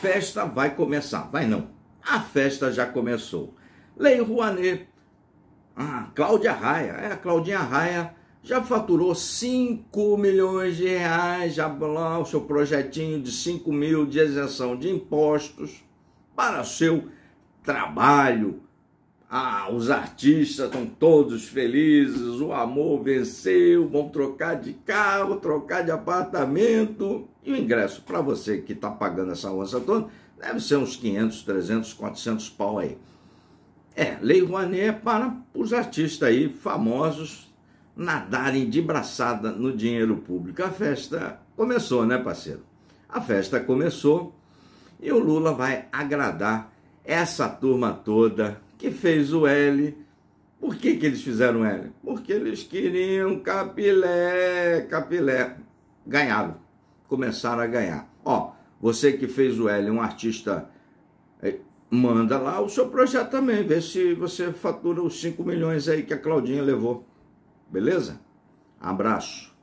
festa vai começar. Vai não. A festa já começou. Lei Rouanet. Ah, Cláudia Raia. É, a Claudinha Raia já faturou 5 milhões de reais, já lá o seu projetinho de 5 mil de isenção de impostos para seu trabalho. Ah, os artistas estão todos felizes, o amor venceu, vão trocar de carro, trocar de apartamento. E o ingresso para você que está pagando essa onça toda deve ser uns 500, 300, 400 pau aí. É, Lei Rouanet é para os artistas aí famosos nadarem de braçada no dinheiro público. A festa começou, né, parceiro? A festa começou e o Lula vai agradar essa turma toda que fez o L. Por que, que eles fizeram L? Porque eles queriam capilé, capilé. Ganharam, começaram a ganhar. Ó, você que fez o L, um artista, eh, manda lá o seu projeto também, vê se você fatura os 5 milhões aí que a Claudinha levou. Beleza? Abraço.